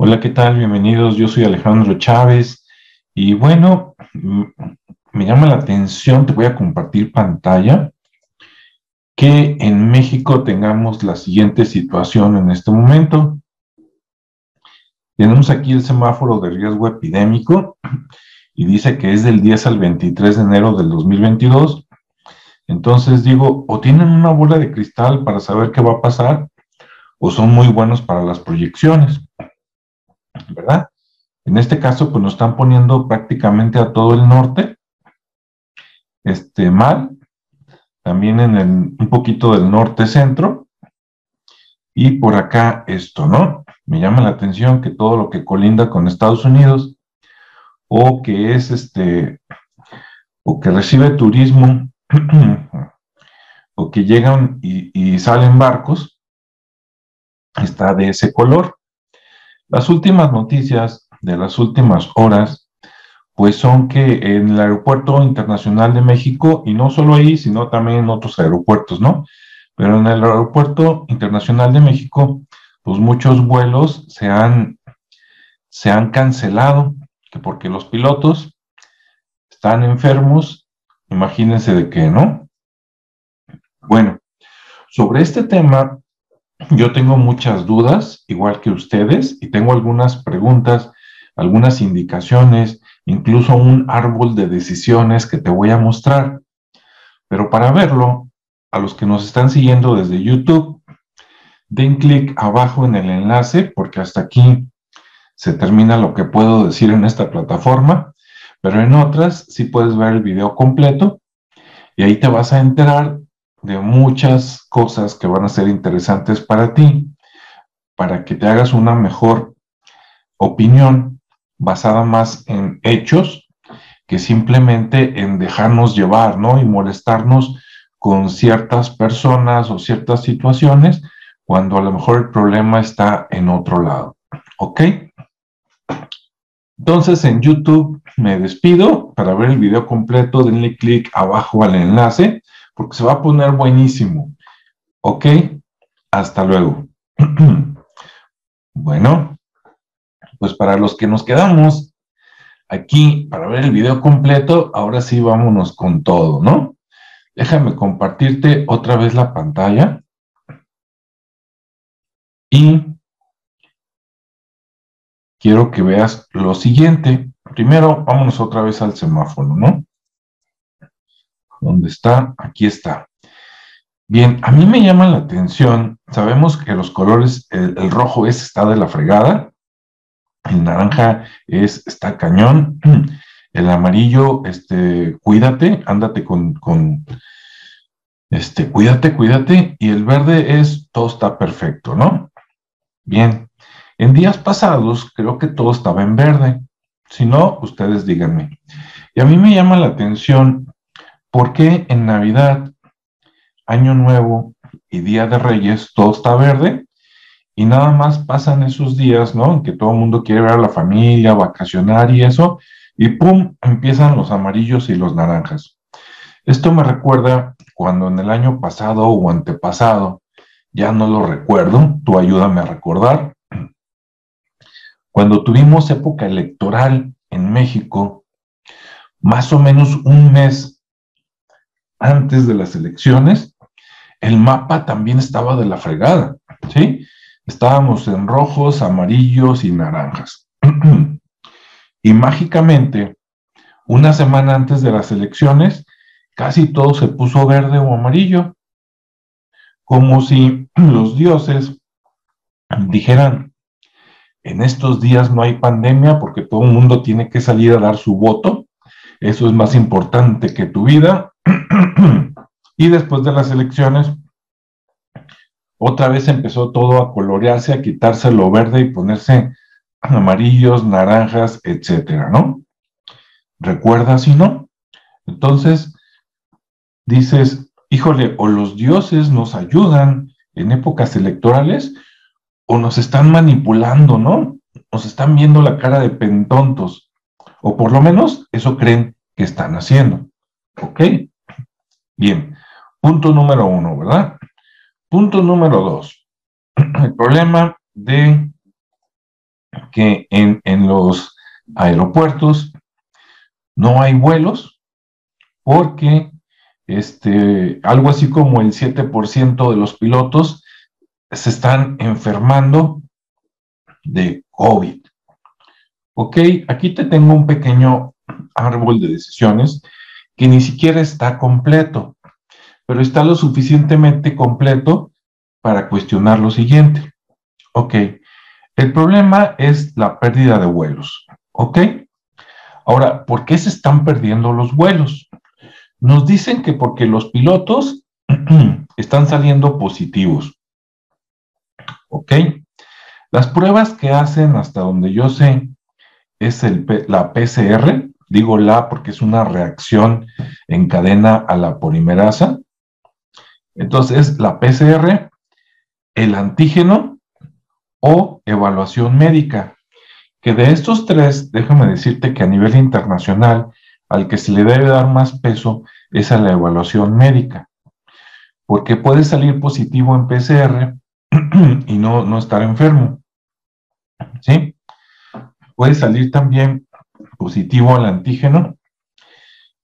Hola, ¿qué tal? Bienvenidos. Yo soy Alejandro Chávez y bueno, me llama la atención, te voy a compartir pantalla, que en México tengamos la siguiente situación en este momento. Tenemos aquí el semáforo de riesgo epidémico y dice que es del 10 al 23 de enero del 2022. Entonces digo, o tienen una bola de cristal para saber qué va a pasar, o son muy buenos para las proyecciones. ¿Verdad? En este caso, pues nos están poniendo prácticamente a todo el norte, este, mal, también en el, un poquito del norte-centro, y por acá esto, ¿no? Me llama la atención que todo lo que colinda con Estados Unidos, o que es este, o que recibe turismo, o que llegan y, y salen barcos, está de ese color. Las últimas noticias de las últimas horas, pues son que en el Aeropuerto Internacional de México, y no solo ahí, sino también en otros aeropuertos, ¿no? Pero en el Aeropuerto Internacional de México, pues muchos vuelos se han, se han cancelado, que porque los pilotos están enfermos, imagínense de qué, ¿no? Bueno, sobre este tema yo tengo muchas dudas, igual que ustedes, y tengo algunas preguntas, algunas indicaciones, incluso un árbol de decisiones que te voy a mostrar. Pero para verlo, a los que nos están siguiendo desde YouTube, den clic abajo en el enlace, porque hasta aquí se termina lo que puedo decir en esta plataforma, pero en otras sí puedes ver el video completo y ahí te vas a enterar de muchas cosas que van a ser interesantes para ti, para que te hagas una mejor opinión basada más en hechos que simplemente en dejarnos llevar, ¿no? Y molestarnos con ciertas personas o ciertas situaciones cuando a lo mejor el problema está en otro lado. ¿Ok? Entonces en YouTube me despido. Para ver el video completo, denle clic abajo al enlace porque se va a poner buenísimo. ¿Ok? Hasta luego. bueno, pues para los que nos quedamos aquí para ver el video completo, ahora sí vámonos con todo, ¿no? Déjame compartirte otra vez la pantalla. Y quiero que veas lo siguiente. Primero, vámonos otra vez al semáforo, ¿no? ¿Dónde está? Aquí está. Bien, a mí me llama la atención, sabemos que los colores, el, rojo es está de la fregada, el naranja es está cañón, el amarillo, este, cuídate, ándate con, con, este, cuídate, cuídate, y el verde es todo está perfecto, ¿no? Bien, en días pasados creo que todo estaba en verde, si no, ustedes díganme. Y a mí me llama la atención ¿Por qué en Navidad, Año Nuevo y Día de Reyes todo está verde? Y nada más pasan esos días, ¿no? En que todo el mundo quiere ver a la familia, vacacionar y eso, y ¡pum! empiezan los amarillos y los naranjas. Esto me recuerda cuando en el año pasado o antepasado, ya no lo recuerdo, tú ayúdame a recordar, cuando tuvimos época electoral en México, más o menos un mes antes de las elecciones, el mapa también estaba de la fregada, ¿sí? Estábamos en rojos, amarillos y naranjas. y mágicamente, una semana antes de las elecciones, casi todo se puso verde o amarillo, como si los dioses dijeran, en estos días no hay pandemia porque todo el mundo tiene que salir a dar su voto, eso es más importante que tu vida, y después de las elecciones, otra vez empezó todo a colorearse, a quitarse lo verde y ponerse amarillos, naranjas, etcétera, ¿no? ¿Recuerdas y no? Entonces, dices, híjole, o los dioses nos ayudan en épocas electorales o nos están manipulando, ¿no? Nos están viendo la cara de pentontos, o por lo menos eso creen que están haciendo, ¿ok? Bien, punto número uno, ¿verdad? Punto número dos. El problema de que en, en los aeropuertos no hay vuelos porque este, algo así como el 7% de los pilotos se están enfermando de COVID. Ok, aquí te tengo un pequeño árbol de decisiones que ni siquiera está completo, pero está lo suficientemente completo para cuestionar lo siguiente. Ok, el problema es la pérdida de vuelos. Ok, ahora, ¿por qué se están perdiendo los vuelos? Nos dicen que porque los pilotos están saliendo positivos. ¿Ok? Las pruebas que hacen, hasta donde yo sé, es el, la PCR, digo la porque es una reacción en cadena a la polimerasa. Entonces, la PCR, el antígeno o evaluación médica. Que de estos tres, déjame decirte que a nivel internacional al que se le debe dar más peso es a la evaluación médica, porque puede salir positivo en PCR y no, no estar enfermo. ¿Sí? Puede salir también positivo al antígeno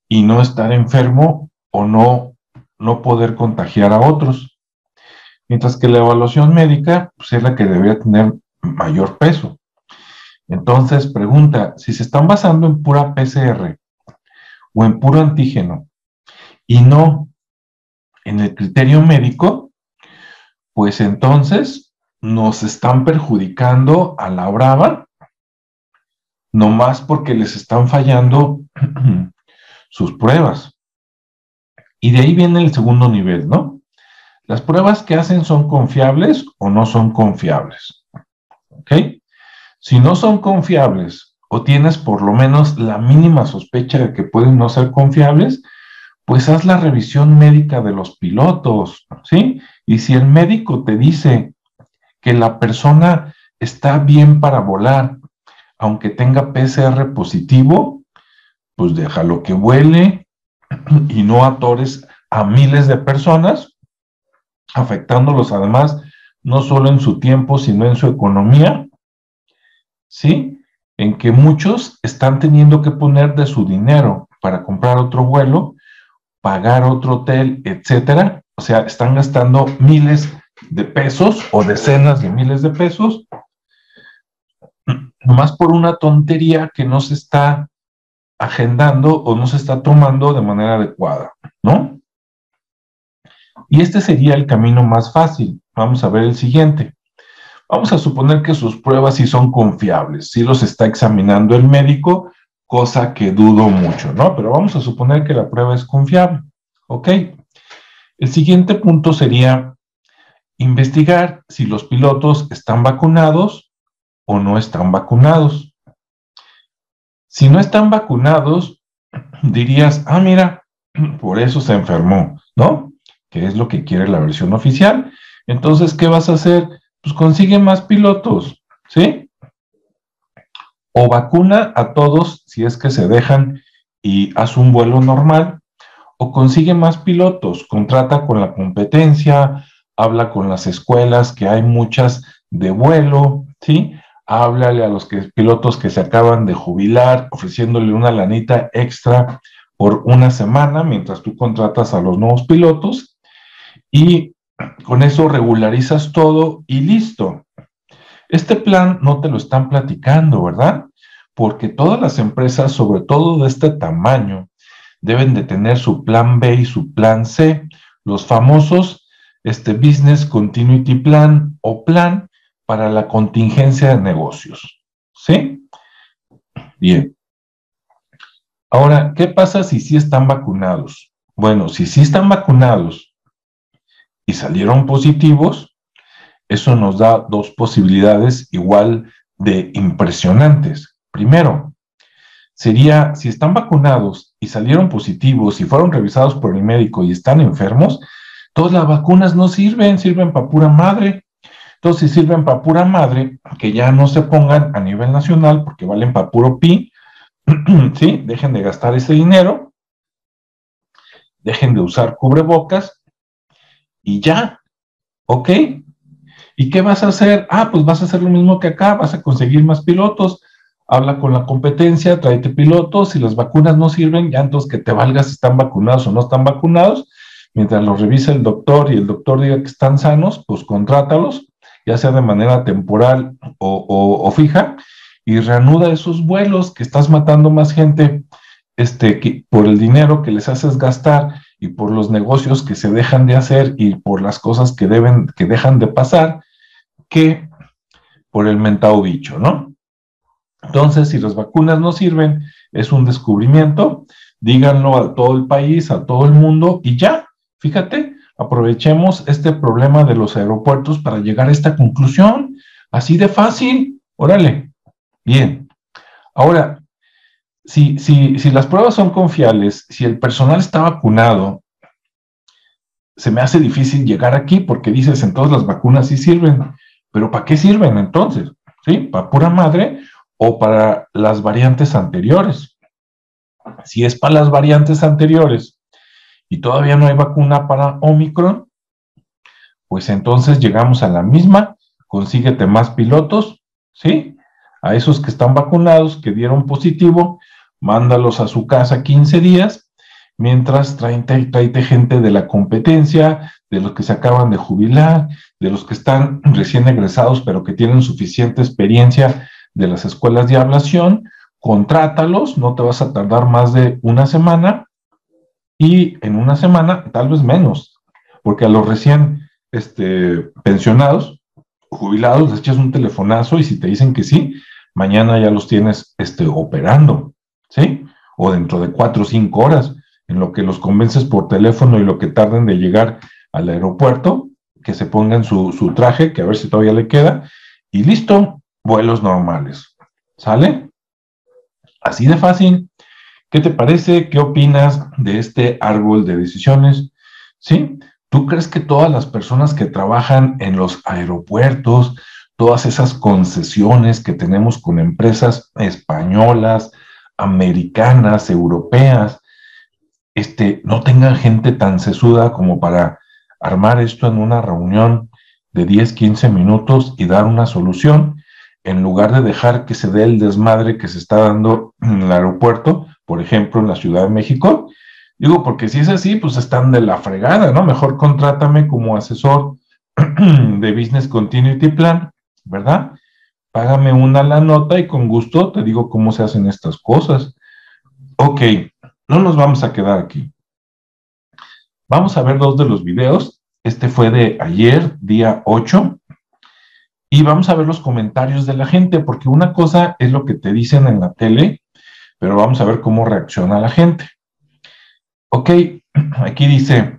y no estar enfermo o no, no poder contagiar a otros. Mientras que la evaluación médica pues, es la que debería tener mayor peso. Entonces, pregunta, si se están basando en pura PCR o en puro antígeno y no en el criterio médico, pues entonces nos están perjudicando a la brava, más porque les están fallando sus pruebas. Y de ahí viene el segundo nivel, ¿no? Las pruebas que hacen son confiables o no son confiables. ¿Ok? Si no son confiables o tienes por lo menos la mínima sospecha de que pueden no ser confiables, pues haz la revisión médica de los pilotos, ¿sí? Y si el médico te dice que la persona está bien para volar, aunque tenga PCR positivo, pues déjalo que vuele y no atores a miles de personas, afectándolos además no solo en su tiempo, sino en su economía, ¿sí? en que muchos están teniendo que poner de su dinero para comprar otro vuelo, pagar otro hotel, etcétera. O sea, están gastando miles de pesos o decenas de miles de pesos, nomás por una tontería que no se está agendando o no se está tomando de manera adecuada, ¿no? Y este sería el camino más fácil. Vamos a ver el siguiente. Vamos a suponer que sus pruebas sí son confiables, sí los está examinando el médico, cosa que dudo mucho, ¿no? Pero vamos a suponer que la prueba es confiable, ¿ok? El siguiente punto sería investigar si los pilotos están vacunados o no están vacunados. Si no están vacunados, dirías, ah, mira, por eso se enfermó, ¿no? Que es lo que quiere la versión oficial. Entonces, ¿qué vas a hacer? pues consigue más pilotos, ¿sí? O vacuna a todos si es que se dejan y haz un vuelo normal, o consigue más pilotos, contrata con la competencia, habla con las escuelas, que hay muchas de vuelo, ¿sí? Háblale a los pilotos que se acaban de jubilar, ofreciéndole una lanita extra por una semana mientras tú contratas a los nuevos pilotos y con eso regularizas todo y listo. Este plan no te lo están platicando, ¿verdad? Porque todas las empresas, sobre todo de este tamaño, deben de tener su plan B y su plan C, los famosos este Business Continuity Plan o plan para la contingencia de negocios. ¿Sí? Bien. Ahora, ¿qué pasa si sí están vacunados? Bueno, si sí están vacunados y salieron positivos, eso nos da dos posibilidades igual de impresionantes. Primero, sería si están vacunados y salieron positivos y fueron revisados por el médico y están enfermos, todas las vacunas no sirven, sirven para pura madre. Entonces, si sirven para pura madre, que ya no se pongan a nivel nacional porque valen para puro pi, ¿sí? Dejen de gastar ese dinero, dejen de usar cubrebocas y ya, ¿ok? ¿Y qué vas a hacer? Ah, pues vas a hacer lo mismo que acá, vas a conseguir más pilotos. Habla con la competencia, tráete pilotos. Si las vacunas no sirven, ya entonces que te valgas si están vacunados o no están vacunados. Mientras los revisa el doctor y el doctor diga que están sanos, pues contrátalos, ya sea de manera temporal o, fija, y reanuda esos vuelos que estás matando más gente este, por el dinero que les haces gastar y por los negocios que se dejan de hacer y por las cosas que deben, que dejan de pasar, que por el mentado bicho, ¿no? Entonces, si las vacunas no sirven, es un descubrimiento, díganlo a todo el país, a todo el mundo y ya, fíjate, aprovechemos este problema de los aeropuertos para llegar a esta conclusión, así de fácil, órale, bien. Ahora, si, si, si las pruebas son confiables, si el personal está vacunado, se me hace difícil llegar aquí porque dices, entonces las vacunas sí sirven, pero ¿para qué sirven entonces? ¿Sí? ¿Para pura madre o para las variantes anteriores? Si es para las variantes anteriores y todavía no hay vacuna para Omicron, pues entonces llegamos a la misma, consíguete más pilotos, ¿sí? A esos que están vacunados, que dieron positivo, mándalos a su casa 15 días, mientras tráete, gente de la competencia, de los que se acaban de jubilar, de los que están recién egresados, pero que tienen suficiente experiencia de las escuelas de ablación, contrátalos, no te vas a tardar más de una semana y en una semana, tal vez menos, porque a los recién este, pensionados, jubilados, les echas un telefonazo y si te dicen que sí, mañana ya los tienes este, operando. ¿sí? O dentro de cuatro o cinco horas, en lo que los convences por teléfono y lo que tarden de llegar al aeropuerto, que se pongan su, su traje, que a ver si todavía le queda, y listo, vuelos normales. ¿Sale? Así de fácil. ¿Qué te parece? ¿Qué opinas de este árbol de decisiones? ¿Sí? ¿Tú crees que todas las personas que trabajan en los aeropuertos, todas esas concesiones que tenemos con empresas españolas, americanas, europeas, este, no tengan gente tan sesuda como para armar esto en una reunión de 10, 15 minutos y dar una solución, en lugar de dejar que se dé el desmadre que se está dando en el aeropuerto, por ejemplo, en la Ciudad de México. Digo, porque si es así, pues están de la fregada, ¿no? Mejor contrátame como asesor de Business Continuity Plan, ¿verdad? págame una la nota y con gusto te digo cómo se hacen estas cosas. Ok, no nos vamos a quedar aquí. Vamos a ver dos de los videos. Este fue de ayer, día 8. Y vamos a ver los comentarios de la gente, porque una cosa es lo que te dicen en la tele, pero vamos a ver cómo reacciona la gente. Ok, aquí dice,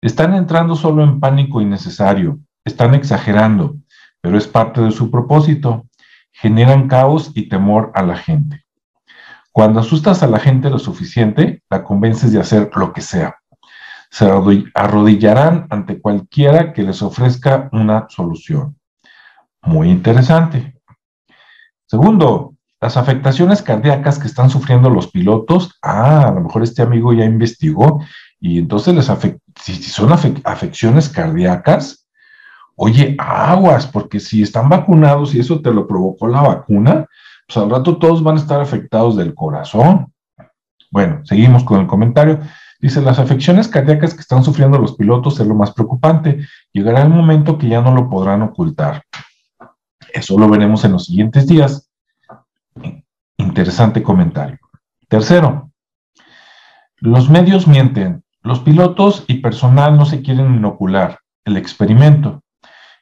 están entrando solo en pánico innecesario, están exagerando, pero es parte de su propósito. Generan caos y temor a la gente. Cuando asustas a la gente lo suficiente, la convences de hacer lo que sea. Se arrodillarán ante cualquiera que les ofrezca una solución. Muy interesante. Segundo, las afectaciones cardíacas que están sufriendo los pilotos, ah, a lo mejor este amigo ya investigó y entonces les si, son afecciones cardíacas, Oye, aguas, porque si están vacunados y eso te lo provocó la vacuna, pues al rato todos van a estar afectados del corazón. Bueno, seguimos con el comentario. Dice, las afecciones cardíacas que están sufriendo los pilotos es lo más preocupante. Llegará el momento que ya no lo podrán ocultar. Eso lo veremos en los siguientes días. Interesante comentario. Tercero, los medios mienten. Los pilotos y personal no se quieren inocular el experimento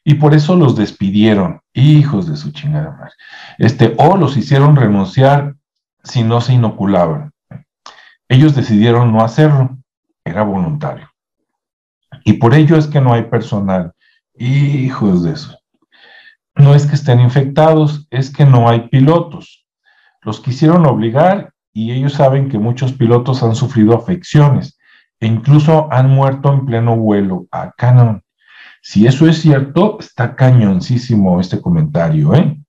y por eso los despidieron, hijos de su chingada madre. Este, o los hicieron renunciar si no se inoculaban. Ellos decidieron no hacerlo, era voluntario. Y por ello es que no hay personal. Hijos de eso. No es que estén infectados, es que no hay pilotos. Los quisieron obligar y ellos saben que muchos pilotos han sufrido afecciones e incluso han muerto en pleno vuelo. Acá no. Si eso es cierto, está cañoncísimo este comentario, ¿eh?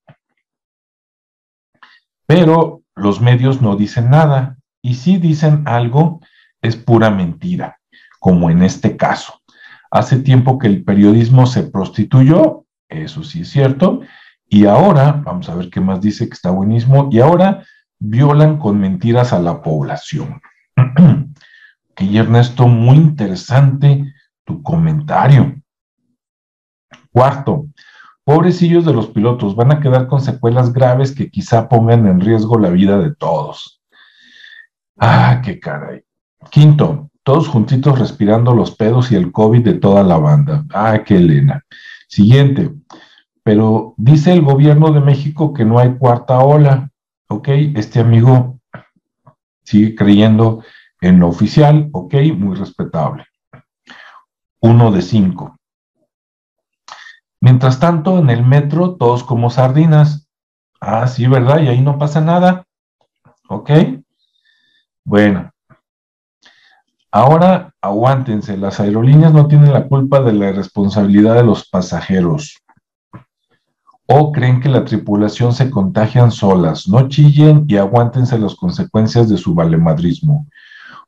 Pero los medios no dicen nada y si dicen algo es pura mentira, como en este caso. Hace tiempo que el periodismo se prostituyó, eso sí es cierto, y ahora, vamos a ver qué más dice que está buenísimo, y ahora violan con mentiras a la población. que Ernesto, muy interesante tu comentario. Cuarto, pobrecillos de los pilotos, van a quedar con secuelas graves que quizá pongan en riesgo la vida de todos. Ah, qué caray. Quinto, todos juntitos respirando los pedos y el COVID de toda la banda. Ah, qué Elena. Siguiente, pero dice el gobierno de México que no hay cuarta ola. Ok, este amigo sigue creyendo en lo oficial, ok, muy respetable. Uno de cinco. Mientras tanto, en el metro, todos como sardinas. Ah, sí, ¿verdad? Y ahí no pasa nada. ¿Ok? Bueno. Ahora, aguántense. Las aerolíneas no tienen la culpa de la irresponsabilidad de los pasajeros. O creen que la tripulación se contagian solas. No chillen y aguántense las consecuencias de su valemadrismo.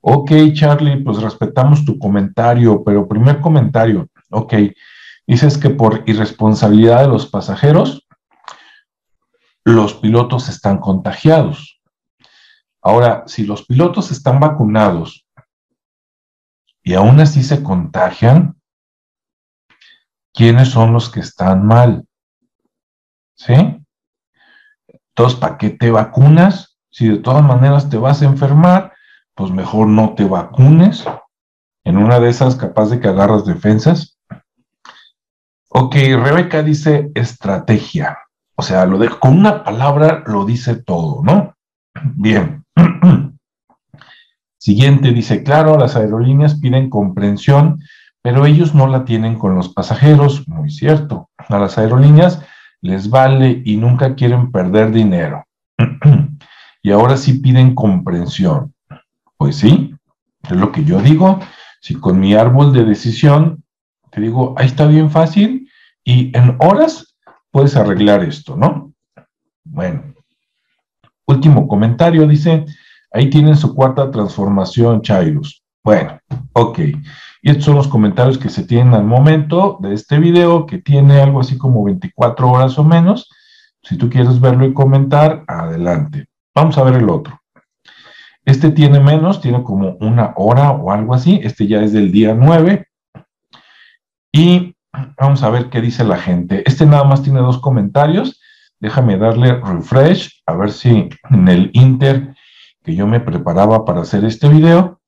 Ok, Charlie, pues respetamos tu comentario, pero primer comentario. Ok, Dices que por irresponsabilidad de los pasajeros, los pilotos están contagiados. Ahora, si los pilotos están vacunados y aún así se contagian, ¿quiénes son los que están mal? ¿Sí? Entonces, ¿para qué te vacunas? Si de todas maneras te vas a enfermar, pues mejor no te vacunes. En una de esas, capaz de que agarras defensas. Ok, Rebeca dice estrategia. O sea, lo de, con una palabra lo dice todo, ¿no? Bien. Siguiente dice, claro, las aerolíneas piden comprensión, pero ellos no la tienen con los pasajeros. Muy cierto. A las aerolíneas les vale y nunca quieren perder dinero. y ahora sí piden comprensión. Pues sí, es lo que yo digo. Si con mi árbol de decisión te digo, ahí está bien fácil y en horas puedes arreglar esto, ¿no? Bueno, último comentario, dice, ahí tienen su cuarta transformación, Chairus. Bueno, ok. Y estos son los comentarios que se tienen al momento de este video, que tiene algo así como 24 horas o menos. Si tú quieres verlo y comentar, adelante. Vamos a ver el otro. Este tiene menos, tiene como una hora o algo así. Este ya es del día 9. Y vamos a ver qué dice la gente. Este nada más tiene dos comentarios. Déjame darle refresh, a ver si en el Inter que yo me preparaba para hacer este video,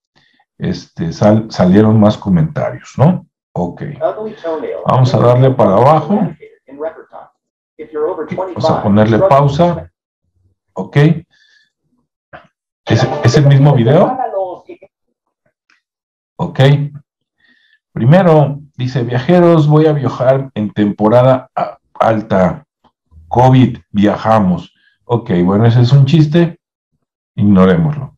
este, salieron más comentarios, ¿no? Ok. Vamos a darle para abajo. Vamos a ponerle pausa. Ok. ¿Es, ¿Es el mismo video? Ok. Primero, dice, viajeros, voy a viajar en temporada alta. COVID, viajamos. Ok, bueno, ese es un chiste, ignorémoslo.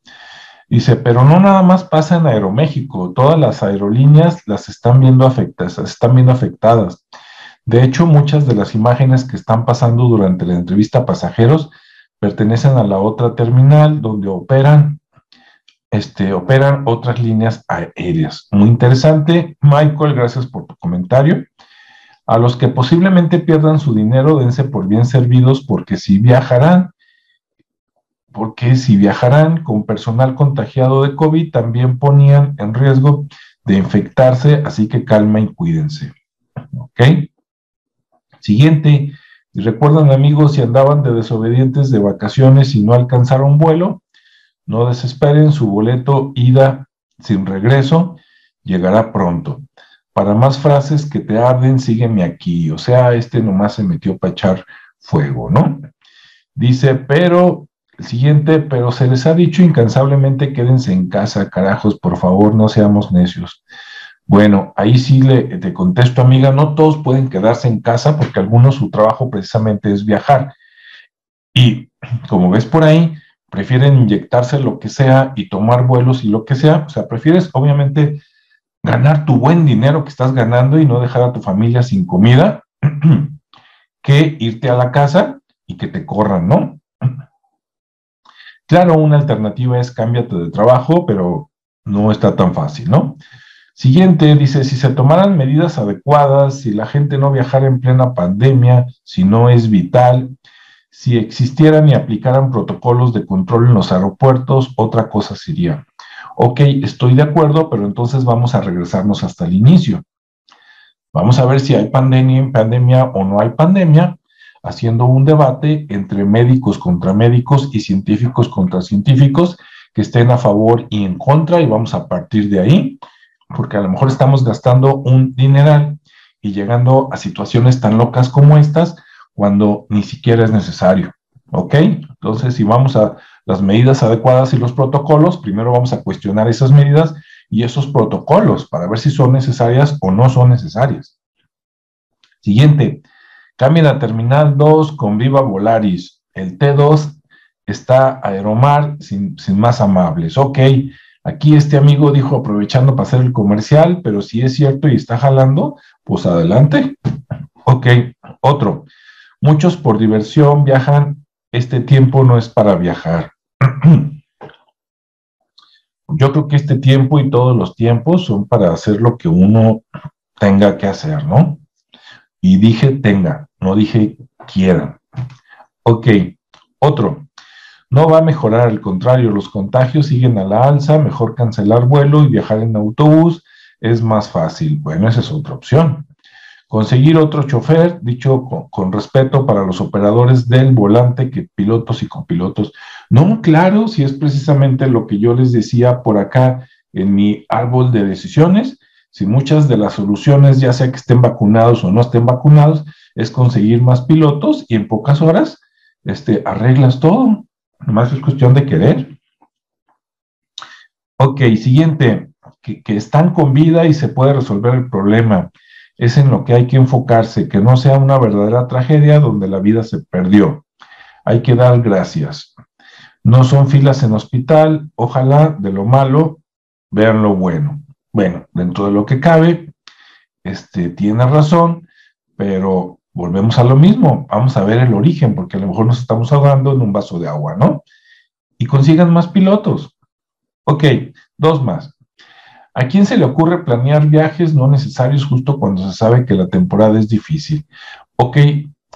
Dice, pero no nada más pasa en Aeroméxico, todas las aerolíneas las están viendo afectadas, están viendo afectadas. De hecho, muchas de las imágenes que están pasando durante la entrevista a pasajeros pertenecen a la otra terminal donde operan este, operan otras líneas aéreas. Muy interesante, Michael, gracias por tu comentario. A los que posiblemente pierdan su dinero, dense por bien servidos porque si viajarán, porque si viajarán con personal contagiado de COVID, también ponían en riesgo de infectarse, así que calma y cuídense. ¿Ok? Siguiente, y recuerdan amigos, si andaban de desobedientes de vacaciones y no alcanzaron vuelo, no desesperen, su boleto ida sin regreso llegará pronto. Para más frases que te arden, sígueme aquí. O sea, este nomás se metió para echar fuego, ¿no? Dice, pero, siguiente, pero se les ha dicho incansablemente quédense en casa, carajos, por favor, no seamos necios. Bueno, ahí sí le, te contesto, amiga, no todos pueden quedarse en casa porque algunos su trabajo precisamente es viajar. Y como ves por ahí, prefieren inyectarse lo que sea y tomar vuelos y lo que sea, o sea, prefieres obviamente ganar tu buen dinero que estás ganando y no dejar a tu familia sin comida, que irte a la casa y que te corran, ¿no? Claro, una alternativa es cámbiate de trabajo, pero no está tan fácil, ¿no? Siguiente, dice, si se tomaran medidas adecuadas, si la gente no viajara en plena pandemia, si no es vital, si existieran y aplicaran protocolos de control en los aeropuertos, otra cosa sería. Ok, estoy de acuerdo, pero entonces vamos a regresarnos hasta el inicio. Vamos a ver si hay pandemia, pandemia o no hay pandemia, haciendo un debate entre médicos contra médicos y científicos contra científicos que estén a favor y en contra y vamos a partir de ahí, porque a lo mejor estamos gastando un dineral y llegando a situaciones tan locas como estas cuando ni siquiera es necesario. ¿Ok? Entonces, si vamos a las medidas adecuadas y los protocolos, primero vamos a cuestionar esas medidas y esos protocolos para ver si son necesarias o no son necesarias. Siguiente, cambia la terminal 2 con Viva Volaris. El T2 está Aeromar sin, sin más amables. Ok, aquí este amigo dijo aprovechando para hacer el comercial, pero si es cierto y está jalando, pues adelante. Ok, otro. Muchos por diversión viajan, este tiempo no es para viajar. Yo creo que este tiempo y todos los tiempos son para hacer lo que uno tenga que hacer, ¿no? Y dije tenga, no dije quiera. Ok, otro. No va a mejorar, al contrario, los contagios siguen a la alza, mejor cancelar vuelo y viajar en autobús es más fácil. Bueno, esa es otra opción. Conseguir otro chofer, dicho con, respeto para los operadores del volante que pilotos y copilotos. No, claro, si es precisamente lo que yo les decía por acá en mi árbol de decisiones, si muchas de las soluciones, ya sea que estén vacunados o no estén vacunados, es conseguir más pilotos y en pocas horas este, arreglas todo. Nomás es cuestión de querer. Ok, siguiente, que, que están con vida y se puede resolver el problema. Es en lo que hay que enfocarse, que no sea una verdadera tragedia donde la vida se perdió. Hay que dar gracias. No son filas en hospital, ojalá de lo malo vean lo bueno. Bueno, dentro de lo que cabe, este, tiene razón, pero volvemos a lo mismo, vamos a ver el origen, porque a lo mejor nos estamos ahogando en un vaso de agua, ¿no? Y consigan más pilotos. Ok, dos más. ¿A quién se le ocurre planear viajes no necesarios justo cuando se sabe que la temporada es difícil? Ok,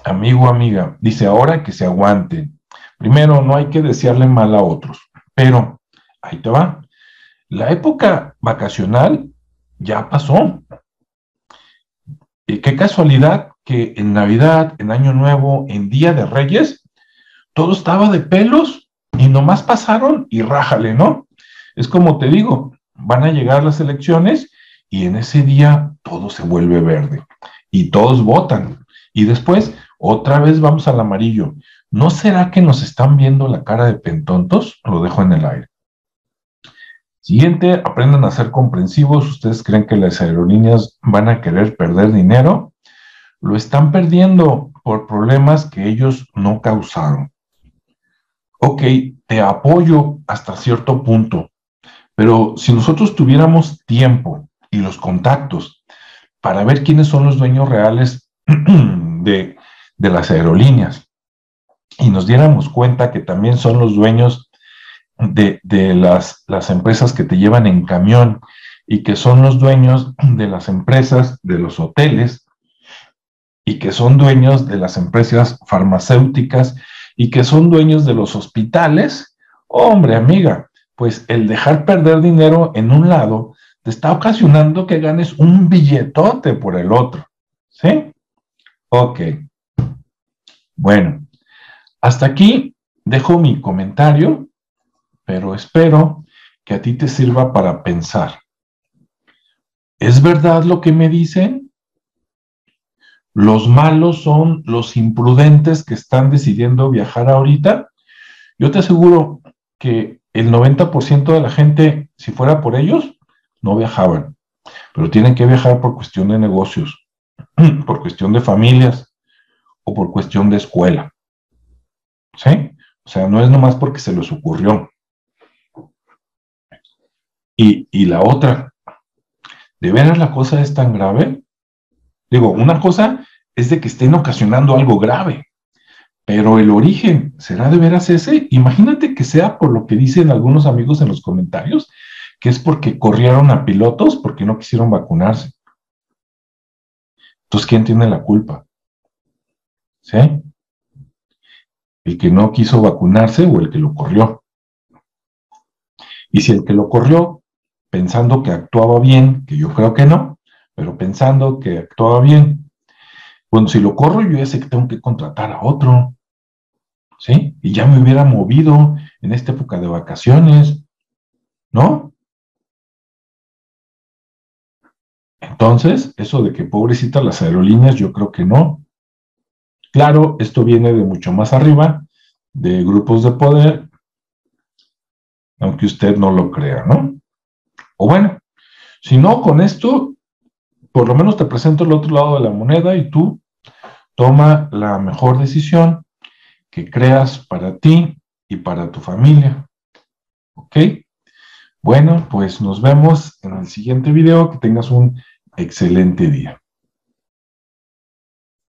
amigo, amiga, dice ahora que se aguante. Primero, no hay que desearle mal a otros, pero ahí te va. La época vacacional ya pasó. Y qué casualidad que en Navidad, en Año Nuevo, en Día de Reyes, todo estaba de pelos y nomás pasaron y rájale, ¿no? Es como te digo, van a llegar las elecciones y en ese día todo se vuelve verde y todos votan. Y después otra vez vamos al amarillo. ¿No será que nos están viendo la cara de pentontos? Lo dejo en el aire. Siguiente, aprendan a ser comprensivos. ¿Ustedes creen que las aerolíneas van a querer perder dinero? lo están perdiendo por problemas que ellos no causaron. Ok, te apoyo hasta cierto punto, pero si nosotros tuviéramos tiempo y los contactos para ver quiénes son los dueños reales de, las aerolíneas y nos diéramos cuenta que también son los dueños de, de las, las empresas que te llevan en camión y que son los dueños de las empresas de los hoteles, y que son dueños de las empresas farmacéuticas y que son dueños de los hospitales, hombre, amiga, pues el dejar perder dinero en un lado te está ocasionando que ganes un billetote por el otro. ¿Sí? Ok. Bueno, hasta aquí dejo mi comentario, pero espero que a ti te sirva para pensar. ¿Es verdad lo que me dicen? Los malos son los imprudentes que están decidiendo viajar ahorita. Yo te aseguro que el 90% de la gente, si fuera por ellos, no viajaban. Pero tienen que viajar por cuestión de negocios, por cuestión de familias o por cuestión de escuela. ¿Sí? O sea, no es nomás porque se les ocurrió. Y, y la otra, ¿de veras la cosa es tan grave? Digo, una cosa es de que estén ocasionando algo grave, pero el origen será de veras ese. Imagínate que sea por lo que dicen algunos amigos en los comentarios, que es porque corrieron a pilotos porque no quisieron vacunarse. Entonces, ¿quién tiene la culpa? ¿Sí? ¿El que no quiso vacunarse o el que lo corrió? Y si el que lo corrió, pensando que actuaba bien, que yo creo que no, pero pensando que actuaba bien, bueno, si lo corro yo ya sé que tengo que contratar a otro, ¿sí? Y ya me hubiera movido en esta época de vacaciones, ¿no? Entonces, eso de que pobrecita las aerolíneas, yo creo que no. Claro, esto viene de mucho más arriba, de grupos de poder, aunque usted no lo crea, ¿no? O bueno, si no, con esto, por lo menos te presento el otro lado de la moneda y tú toma la mejor decisión que creas para ti y para tu familia. ¿Ok? Bueno, pues nos vemos en el siguiente video. Que tengas un excelente día.